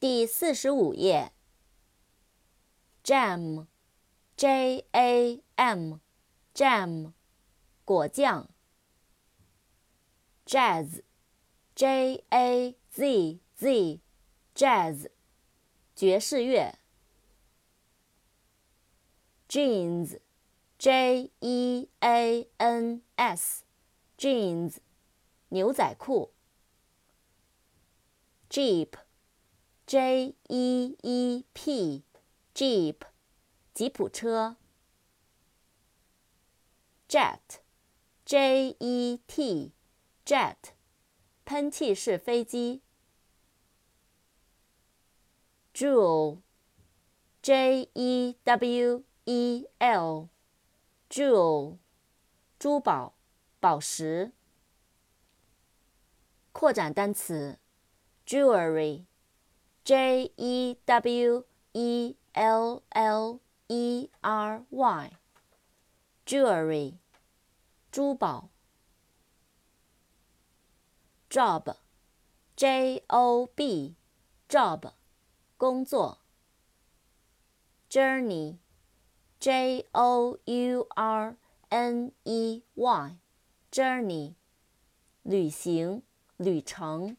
第四十五页。jam，j a m，jam，果酱。jazz，j a z z，jazz，爵士乐。jeans，j e a n s，jeans，牛仔裤。Jeep J E E P，Jeep，吉普车。Jet，J E T，Jet，喷气式飞机。Jewel，J E W E L，Jewel，珠宝、宝石。扩展单词。jewelry, J E W E L L E R Y, jewelry, 珠宝。job, J O B, job, 工作。journey, J O U R N E Y, journey, 旅行、旅程。